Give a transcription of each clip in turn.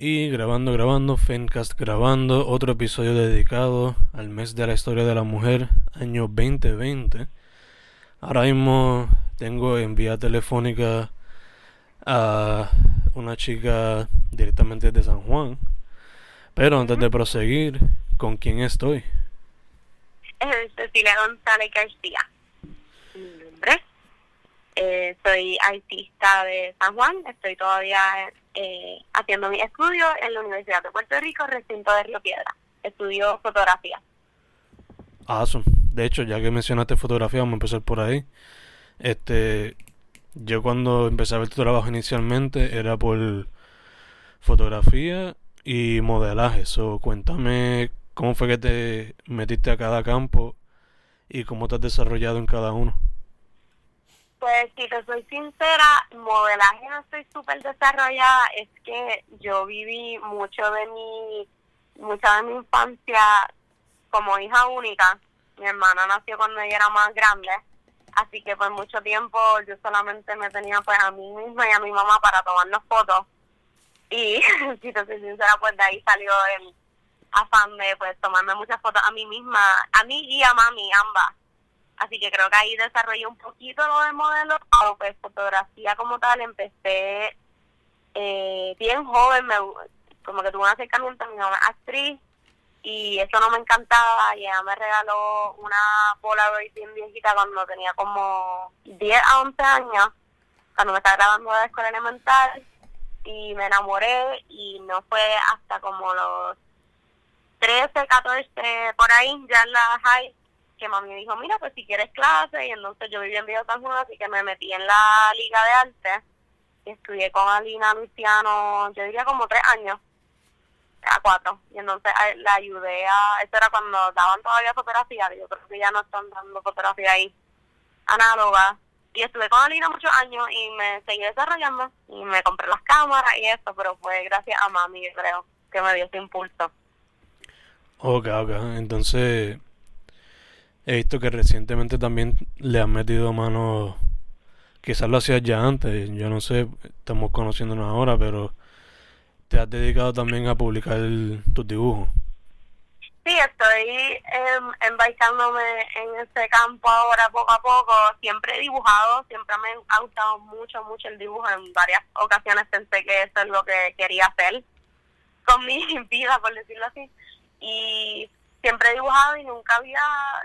Y grabando, grabando, Fencast grabando, otro episodio dedicado al mes de la historia de la mujer, año 2020. Ahora mismo tengo en vía telefónica a una chica directamente de San Juan. Pero antes de proseguir, ¿con quién estoy? Cecilia González García. Mi nombre. Eh, soy artista de San Juan. Estoy todavía eh, haciendo mi estudio en la Universidad de Puerto Rico, recinto de Río Piedra. Estudio fotografía. Awesome. De hecho, ya que mencionaste fotografía, vamos a empezar por ahí. Este, yo cuando empecé a ver tu trabajo inicialmente era por fotografía y modelaje. So, cuéntame cómo fue que te metiste a cada campo y cómo te has desarrollado en cada uno. Pues si te soy sincera, modelaje no estoy súper desarrollada, es que yo viví mucho de mi, mucha de mi infancia como hija única. Mi hermana nació cuando ella era más grande, así que por mucho tiempo yo solamente me tenía pues a mí misma y a mi mamá para tomarnos fotos. Y si te soy sincera, pues de ahí salió el afán de pues tomarme muchas fotos a mí misma, a mí y a mami, ambas Así que creo que ahí desarrollé un poquito lo de modelo, pero pues fotografía como tal empecé eh, bien joven, me, como que tuve un acercamiento a mi mamá actriz y eso no me encantaba y ella me regaló una Polaroid bien viejita cuando tenía como 10 a 11 años, cuando me estaba grabando de la escuela elemental y me enamoré y no fue hasta como los 13, 14, por ahí, ya en la high, que mami dijo, mira, pues si quieres clase, y entonces yo vivía en Villa San Juan, así que me metí en la Liga de Arte, y estudié con Alina Luciano, yo diría como tres años, a cuatro, y entonces la ayudé a, eso era cuando daban todavía fotografía, yo creo que ya no están dando fotografía ahí, análoga, y estuve con Alina muchos años y me seguí desarrollando, y me compré las cámaras y eso, pero fue gracias a mami, creo, que me dio ese impulso. Ok, ok, entonces He visto que recientemente también le han metido mano, quizás lo hacías ya antes, yo no sé, estamos conociéndonos ahora, pero te has dedicado también a publicar tus dibujos. Sí, estoy eh, en ese campo ahora poco a poco. Siempre he dibujado, siempre me ha gustado mucho, mucho el dibujo. En varias ocasiones pensé que eso es lo que quería hacer con mi vida, por decirlo así. Y siempre he dibujado y nunca había,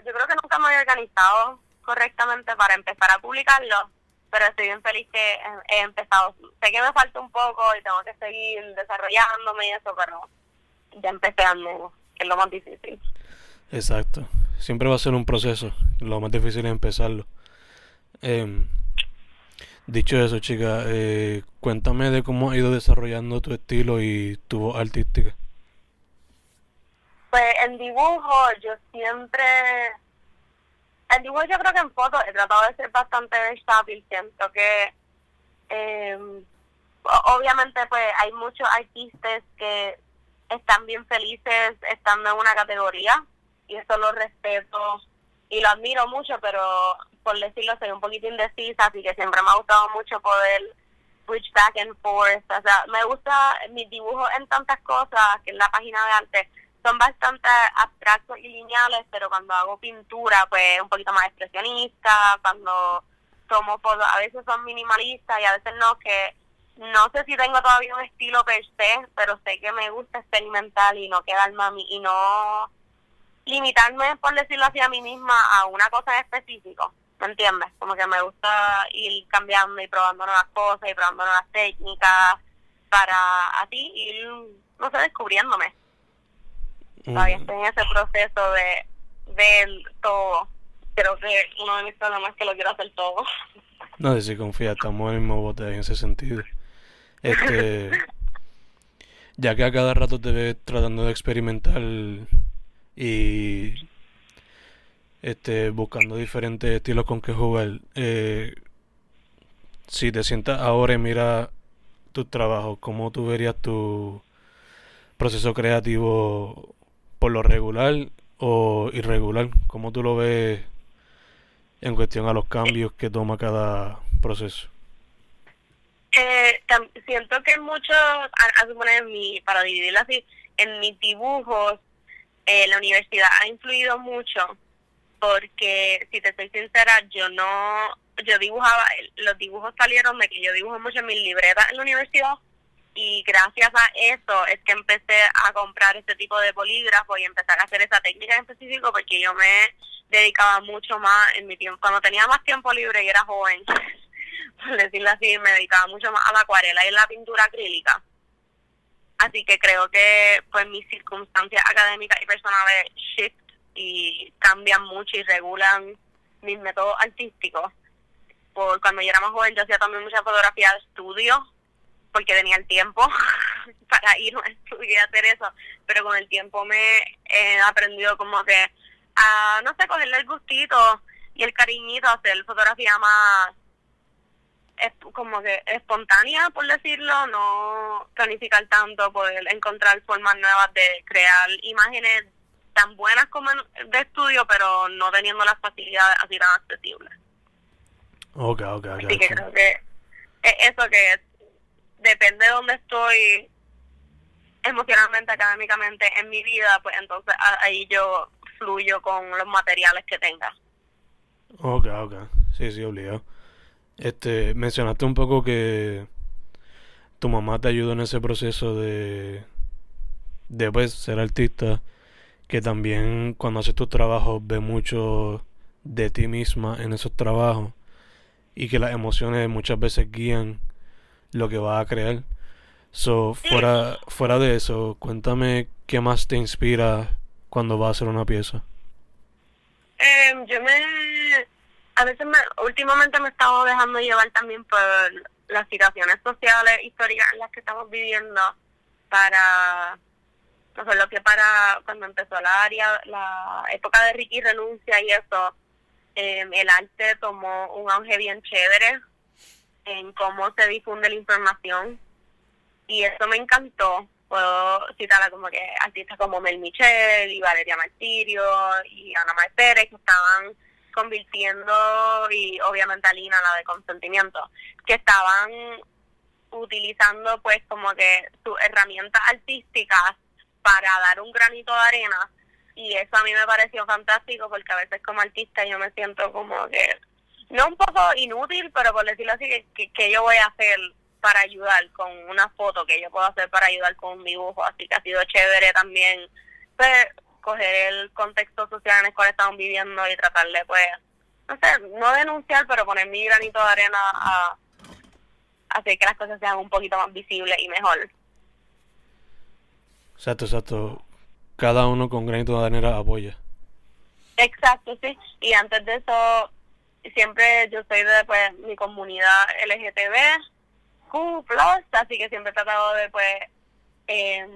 yo creo que nunca me había organizado correctamente para empezar a publicarlo, pero estoy bien feliz que he, empezado. Sé que me falta un poco y tengo que seguir desarrollándome y eso, pero ya empecé al menos, que es lo más difícil. Exacto, siempre va a ser un proceso, lo más difícil es empezarlo. Eh, dicho eso, chica, eh, cuéntame de cómo ha ido desarrollando tu estilo y tu voz artística. En dibujo yo siempre, en dibujo yo creo que en fotos he tratado de ser bastante versátil, siento que eh, obviamente pues hay muchos artistas que están bien felices estando en una categoría y eso lo respeto y lo admiro mucho, pero por decirlo soy un poquito indecisa, así que siempre me ha gustado mucho poder switch back and forth, o sea, me gusta mis dibujos en tantas cosas, que en la página de arte, son bastante abstractos y lineales, pero cuando hago pintura, pues un poquito más expresionista, cuando tomo fotos, a veces son minimalistas y a veces no, que no sé si tengo todavía un estilo per se, pero sé que me gusta experimentar y no quedarme a mí, y no limitarme, por decirlo así, a mí misma a una cosa en específico, ¿me entiendes? Como que me gusta ir cambiando y probando nuevas cosas y probando nuevas técnicas para así ir, no sé, descubriéndome. Todavía estoy en ese proceso de ver todo. Creo que uno de mis problemas es que lo quiero hacer todo. No, si confía, estamos en el mismo bote en ese sentido. Este, ya que a cada rato te ves tratando de experimentar y este buscando diferentes estilos con que jugar, eh, si te sientas ahora y mira tu trabajo, ¿cómo tú verías tu proceso creativo por lo regular o irregular? ¿Cómo tú lo ves en cuestión a los cambios que toma cada proceso? Eh, siento que muchos, a, suponer, mi, para dividirlo así, en mis dibujos, eh, la universidad ha influido mucho porque, si te soy sincera, yo no, yo dibujaba, los dibujos salieron de que yo dibujo mucho en mis libretas en la universidad y gracias a eso es que empecé a comprar este tipo de bolígrafos y empezar a hacer esa técnica en específico porque yo me dedicaba mucho más en mi tiempo, cuando tenía más tiempo libre y era joven, por decirlo así, me dedicaba mucho más a la acuarela y la pintura acrílica. Así que creo que pues mis circunstancias académicas y personales shift y cambian mucho y regulan mis métodos artísticos. Por cuando yo era más joven yo hacía también mucha fotografía de estudio porque tenía el tiempo para ir a un estudio y hacer eso, pero con el tiempo me he aprendido como que a, no sé, cogerle el gustito y el cariñito a hacer fotografía más es como que espontánea, por decirlo, no planificar tanto, poder encontrar formas nuevas de crear imágenes tan buenas como de estudio, pero no teniendo las facilidades así tan accesibles. Ok, ok, ok. Así que creo que es eso que depende de dónde estoy emocionalmente, académicamente en mi vida, pues entonces ahí yo fluyo con los materiales que tenga. Ok, ok. Sí, sí, obligado. Este, mencionaste un poco que tu mamá te ayudó en ese proceso de, de pues, ser artista, que también cuando haces tus trabajos ve mucho de ti misma en esos trabajos y que las emociones muchas veces guían lo que vas a crear. So, fuera, fuera de eso, cuéntame qué más te inspira cuando vas a hacer una pieza. Em, yo me a veces me, últimamente me he estado dejando llevar también por las situaciones sociales, históricas en las que estamos viviendo para, no sé, lo que para cuando empezó la área, la época de Ricky renuncia y eso, em, el arte tomó un auge bien chévere en cómo se difunde la información y eso me encantó. Puedo citar como que artistas como Mel Michel y Valeria Martirio y Ana Mar Pérez que estaban convirtiendo, y obviamente Alina, la de consentimiento, que estaban utilizando pues como que sus herramientas artísticas para dar un granito de arena y eso a mí me pareció fantástico porque a veces como artista yo me siento como que no un poco inútil pero por decirlo así que, que, yo voy a hacer para ayudar con una foto que yo puedo hacer para ayudar con un dibujo así que ha sido chévere también pues, coger el contexto social en el cual estamos viviendo y tratarle, pues, no sé, no denunciar, pero poner mi granito de arena a hacer que las cosas sean un poquito más visibles y mejor. Exacto, exacto. Cada uno con granito de arena apoya. Exacto, sí. Y antes de eso, siempre yo soy de pues, mi comunidad LGTB, Q, así que siempre he tratado de pues, eh,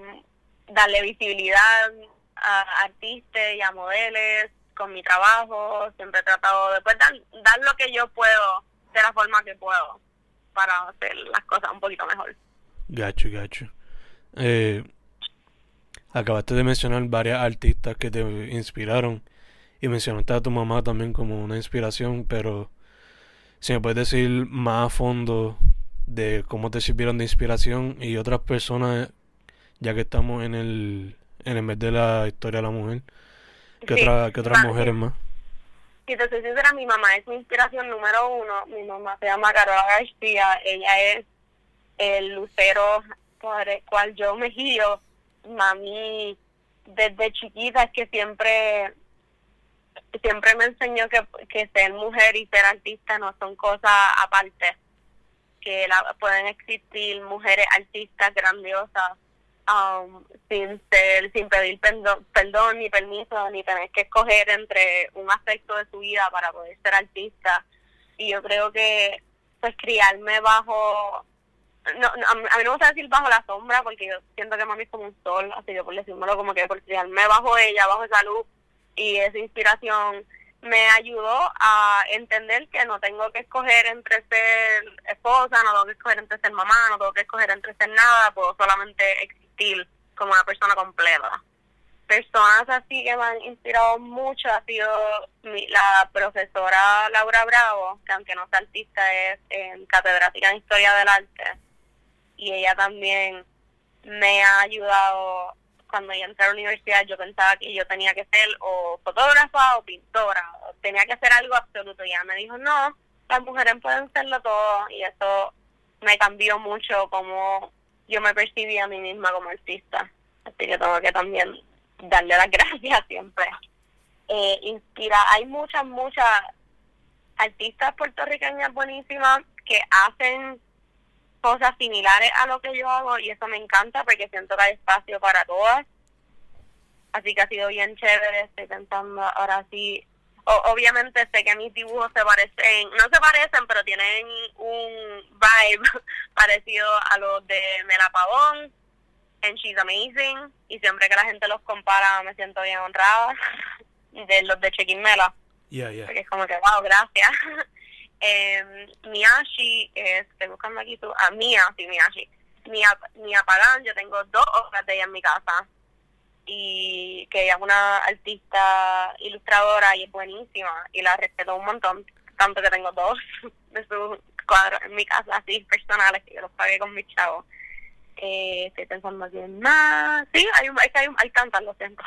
darle visibilidad a artistas y a modelos con mi trabajo. Siempre he tratado de pues, dar, dar lo que yo puedo de la forma que puedo para hacer las cosas un poquito mejor. Gacho, gacho. Eh, acabaste de mencionar varias artistas que te inspiraron y mencionaste a tu mamá también como una inspiración, pero si me puedes decir más a fondo de cómo te sirvieron de inspiración y otras personas, ya que estamos en el en el mes de la historia de la mujer. ¿Qué, otra, ¿qué otras mujeres más? Si te soy sincera, mi mamá es mi inspiración número uno. Mi mamá se llama Carola García. Ella es el lucero por el cual yo me giro. Mami, desde chiquita es que siempre siempre me enseñó que, que ser mujer y ser artista no son cosas aparte. Que la, pueden existir mujeres artistas grandiosas Um, sin ser, sin pedir perdón, ni permiso, ni tener que escoger entre un aspecto de su vida para poder ser artista. Y yo creo que pues criarme bajo no, a, mí no me gusta decir bajo la sombra porque yo siento que mami es como un sol, así que por decírmelo como que por criarme bajo ella, bajo esa luz y esa inspiración me ayudó a entender que no tengo que escoger entre ser esposa, no tengo que escoger entre ser mamá, no tengo que escoger entre ser nada, puedo solamente como una persona completa. Personas así que me han inspirado mucho ha sido la profesora Laura Bravo, que aunque no sea artista es catedrática en Historia del Arte. y ella también me ha ayudado cuando yo entré a la universidad yo pensaba que yo tenía que ser o fotógrafa o pintora, tenía que hacer algo absoluto. Y ella me dijo no, las mujeres pueden serlo todo y eso me cambió mucho como yo me percibía a mí misma como artista, así que tengo que también darle las gracias siempre. Eh, inspira, hay muchas, muchas artistas puertorriqueñas buenísimas que hacen cosas similares a lo que yo hago y eso me encanta porque siento que hay espacio para todas. Así que ha sido bien chévere, estoy pensando ahora sí. obviamente sé que mis dibujos se parecen, no se parecen, pero tienen un vibe parecido a los de Mela Pavón en She's Amazing y siempre que la gente los compara me siento bien honrada de los de Chequín Mela. Porque es como que, wow, gracias. eh, Miyashi, estoy buscando aquí tu, ah, Mia, sí, Miyashi. Mia, Mia Pagan, yo tengo dos obras de ella en mi casa. Y que ella es una artista ilustradora y es buenísima. Y la respeto un montón, tanto que tengo dos de sus cuadros en mi casa, así personales, que yo los pagué con mis chavos. Eh, estoy pensando aquí en más. Sí, hay, hay, hay, hay tantas, lo siento.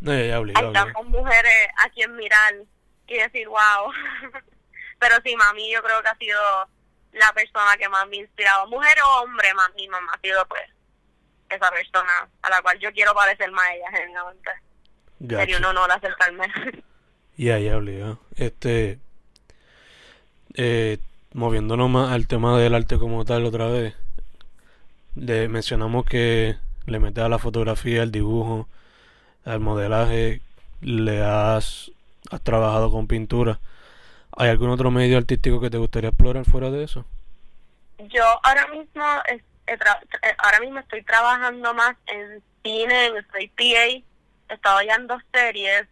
No, ya, ya hay tantas mujeres a quien mirar y decir, wow. Pero sí, mami, yo creo que ha sido la persona que más me ha inspirado. Mujer o hombre, más mi mamá ha sido pues esa persona a la cual yo quiero parecer más a ella, genuinamente. Sería un honor acercarme. Ya, ya, obligado. Este, eh, moviéndonos más al tema del arte como tal otra vez, le mencionamos que le metes a la fotografía, al dibujo, al modelaje, le has, has trabajado con pintura. ¿Hay algún otro medio artístico que te gustaría explorar fuera de eso? Yo ahora mismo eh, ahora mismo estoy trabajando más en cine, estoy PA, he estado ya en dos series.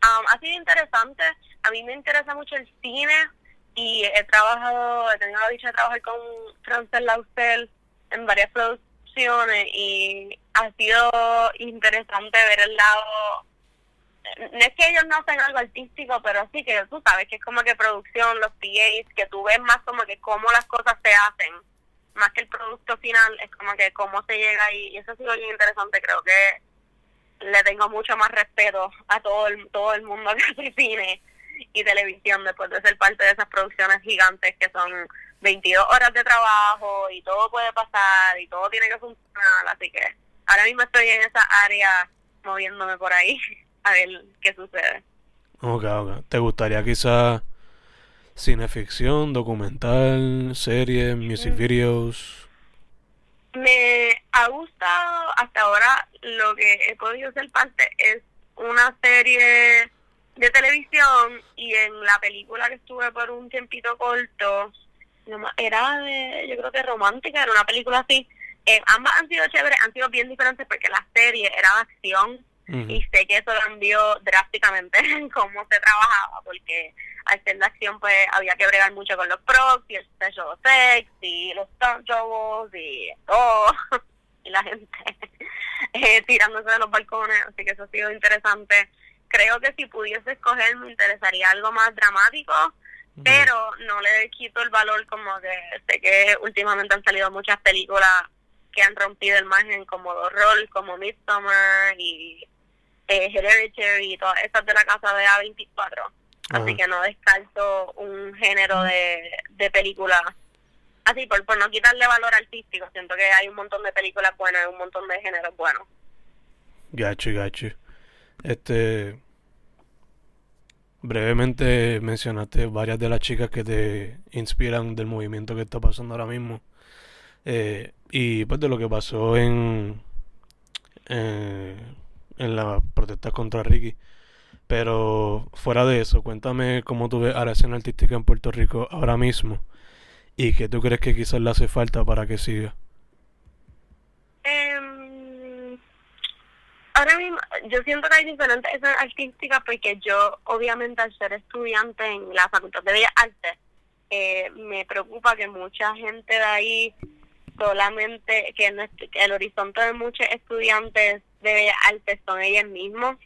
ha sido interesante, a mí me interesa mucho el cine y he trabajado, he tenido la dicha de trabajar con Frances Lausel en varias producciones y ha sido interesante ver el lado no es que ellos no hacen algo artístico, pero sí que tú sabes que es como que producción, los PAs, que tú ves más como que cómo las cosas se hacen, más que el producto final, es como que cómo se llega ahí, y eso ha sido bien interesante, creo que le tengo mucho más respeto a todo el, todo el mundo que hace cine y televisión después de ser parte de esas producciones gigantes que son 22 horas de trabajo y todo puede pasar y todo tiene que funcionar, así que ahora mismo estoy en esa área moviéndome por ahí. a ver qué sucede. Ok, ok. ¿Te gustaría quizá cineficción, documental, series, music mm. videos? Me ha gustado hasta ahora lo que he podido ser parte es una serie de televisión y en la película que estuve por un tiempito corto era de yo creo que romántica era una película así eh, ambas han sido chéveres han sido bien diferentes porque la serie era de acción y sé que eso cambió drásticamente en cómo se trabajaba, porque al ser la acción pues había que bregar mucho con los props y el special effects y los stunt doubles y todo, y la gente eh, tirándose de los balcones, así que eso ha sido interesante. Creo que si pudiese escoger me interesaría algo más dramático, pero no le quito el valor como que sé que últimamente han salido muchas películas que han rompido el margen como Roll, como Midsommar y eh, Hereditary y todas esas de la casa de A24. Así que no descarto un género de, de películas así, por, por no quitarle valor artístico. Siento que hay un montón de películas buenas, un montón de géneros buenos. Gacho, gacho. Este. Brevemente mencionaste varias de las chicas que te inspiran del movimiento que está pasando ahora mismo. Eh, y pues de lo que pasó en. Eh, en la protesta contra Ricky. Pero fuera de eso, cuéntame cómo tú ves a la escena artística en Puerto Rico ahora mismo y qué tú crees que quizás le hace falta para que siga. Em, ahora mismo, yo siento que hay diferentes escenas artísticas porque yo, obviamente, al ser estudiante en la Facultad de Bellas Artes, eh, me preocupa que mucha gente de ahí solamente, que el horizonte de muchos estudiantes de Artes son ellos mismos.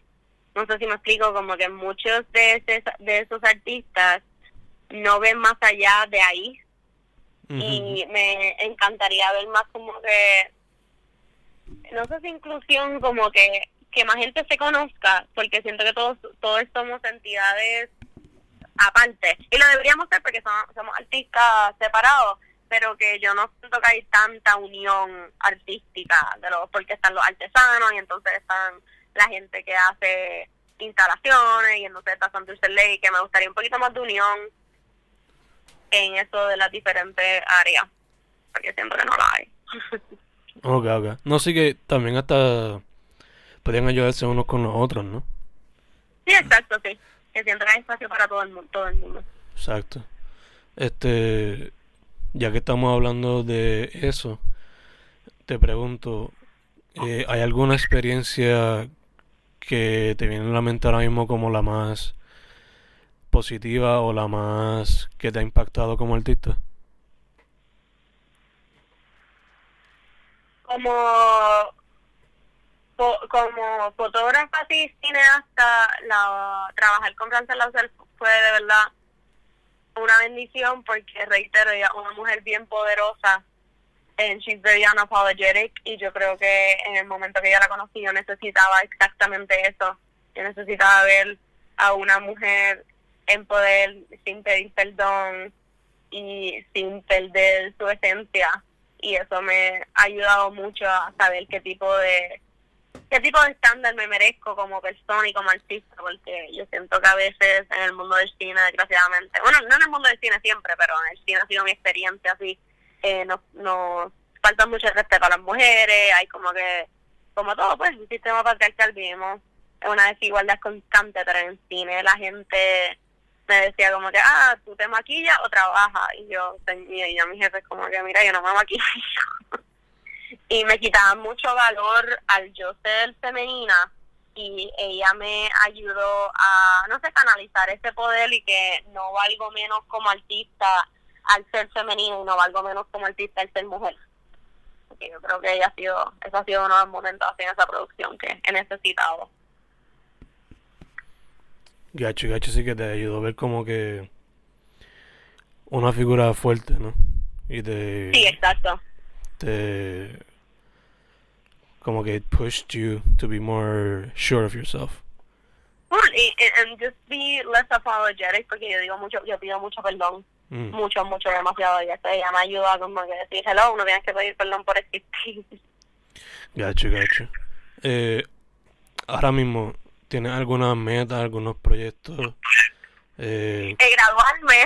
No sé si me explico, como que muchos de, de esos artistas no ven más allá de ahí. y me encantaría ver más como que, no sé si inclusión, como que, que más gente se conozca, porque siento que todos, todos somos entidades aparte, y lo deberíamos ser porque somos, somos artistas separados, pero que yo no siento que hay tanta unión artística, de los porque están los artesanos y entonces están la gente que hace instalaciones y entonces está Santurce Ley, que me gustaría un poquito más de unión en eso de las diferentes áreas, porque siento que no la hay. ok, ok. No, sí que también hasta podrían ayudarse unos con los otros, ¿no? Sí, exacto, sí. Que siempre hay espacio para todo el mundo. Todo el mundo. Exacto. Este, ya que estamos hablando de eso, te pregunto, eh, ¿hay alguna experiencia que te viene a la mente ahora mismo como la más positiva o la más que te ha impactado como artista? Como como fotógrafa y cineasta, la, trabajar con Francel Lauser fue de verdad una bendición porque, reitero, ella una mujer bien poderosa and she's very unapologetic y yo creo que en el momento que ella la conocí yo necesitaba exactamente eso. Yo necesitaba ver a una mujer en poder sin pedir perdón y sin perder su esencia y eso me ha ayudado mucho a saber qué tipo de qué tipo de estándar me merezco como persona y como artista, porque yo siento que a veces en el mundo del cine, desgraciadamente, bueno, no en el mundo del cine siempre, pero en el cine ha sido mi experiencia así, eh, nos, nos falta mucho respeto a las mujeres, hay como que, como todo, pues, el sistema patriarcal vivimos es una desigualdad constante, pero en el cine la gente me decía como que, ah, tú te maquillas o trabajas, y yo, y a mi jefe como que, mira, yo no me maquillo. y me quitaba mucho valor al yo ser femenina y ella me ayudó a, no sé, canalizar ese poder y que no valgo menos como artista al ser femenina y no valgo menos como artista al ser mujer. Porque yo creo que ella ha sido, eso ha sido uno de los momentos en esa producción que he necesitado. Gacho, gacho sí que te ayudó a ver como que una figura fuerte, ¿no? Y te... Sí, exacto te como que pushed you to be more sure of yourself. y, and just be less apologetic porque yo digo mucho, yo pido mucho perdón, mm. mucho, mucho, demasiado y eso ella me ayuda como que decir hello, no tienes que pedir perdón por existir. Gacho, gacho. Eh, ahora mismo, ¿tienes alguna meta, algunos proyectos? Eh, graduarme.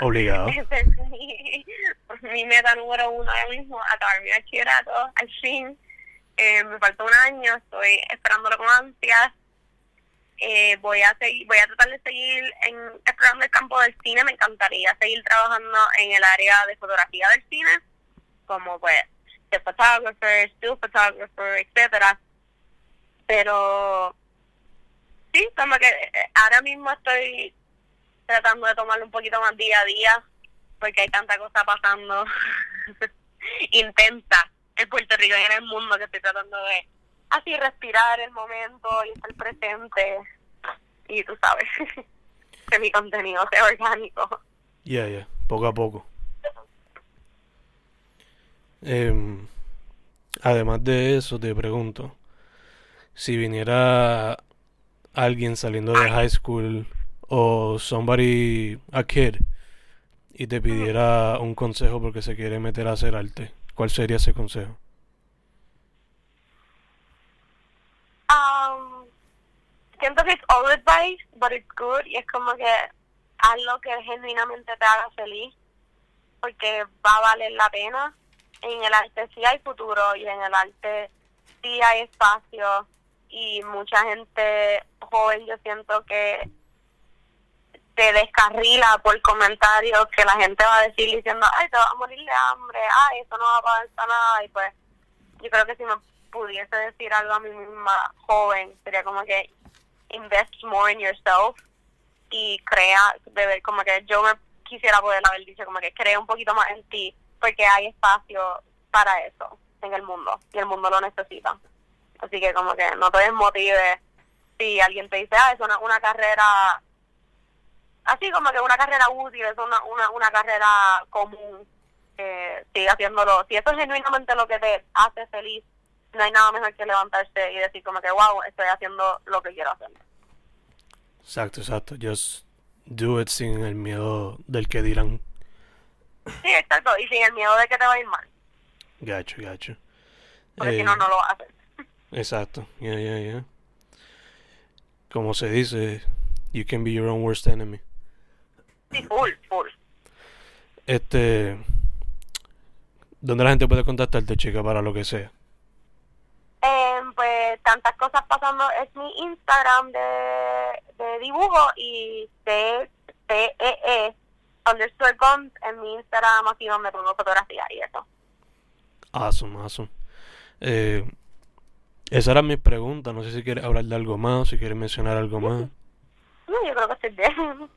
Obligado. mi meta número uno ahora mismo, acabar mi bachillerato, al fin. Eh, me falta un año, estoy esperándolo con ansias. Eh, voy a seguir, voy a tratar de seguir en explorando el campo del cine, me encantaría seguir trabajando en el área de fotografía del cine, como pues de photographer, still photographer, etcétera. Pero sí, como que eh, ahora mismo estoy tratando de tomarlo un poquito más día a día, porque hay tanta cosa pasando intensa en Puerto Rico y en el mundo que estoy tratando de así respirar el momento y estar presente y tú sabes que mi contenido sea orgánico. Ya, ya, poco a poco. Eh, además de eso, te pregunto, si viniera alguien saliendo de high school o somebody, a kid, y te pidiera un consejo porque se quiere meter a hacer arte, ¿cuál sería ese consejo? Um, siento que es all advice, but it's good, y es como que haz lo que genuinamente te haga feliz, porque va a valer la pena. En el arte sí hay futuro y en el arte sí hay espacio y mucha gente joven yo siento que te descarrila por comentarios que la gente va a decir diciendo, ay, te vas a morir de hambre, ay, eso no va a pasar nada. Y pues yo creo que si me pudiese decir algo a mí misma joven, sería como que invest more in yourself y crea, de ver como que yo me quisiera poder haber dicho, como que crea un poquito más en ti, porque hay espacio para eso en el mundo y el mundo lo necesita. Así que como que no te desmotive si alguien te dice, ah, es una, una carrera así como que una carrera útil, es una, una, una carrera común. eh, sigue haciéndolo. Si eso es genuinamente lo que te hace feliz, no hay nada mejor que levantarse y decir como que, wow, estoy haciendo lo que quiero hacer. Exacto, exacto. Just do it sin el miedo del que dirán. Sí, exacto. Y sin el miedo de que te va a ir mal. Gacho, gacho. Porque si Eh, no, no lo hacer. Exacto, yeah, yeah, yeah. Como se dice, you can be your own worst enemy. Sí, full, full. Este, ¿dónde la gente puede contactarte, chica, para lo que sea? Eh, pues tantas cosas pasando. Es mi Instagram de, de dibujo y T T E E underscore guns en mi Instagram así donde pongo fotografía y eso. Awesome, awesome. Eh, esa era mi pregunta. No sé si quieres hablar de algo más, si quieres mencionar algo más. No, yo creo que estoy bien.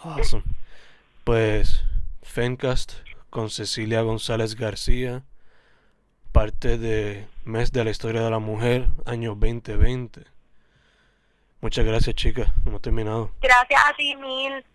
Awesome. Pues, Fencast con Cecilia González García, parte de Mes de la Historia de la Mujer, año 2020. Muchas gracias, chicas. Hemos terminado. Gracias a ti mil.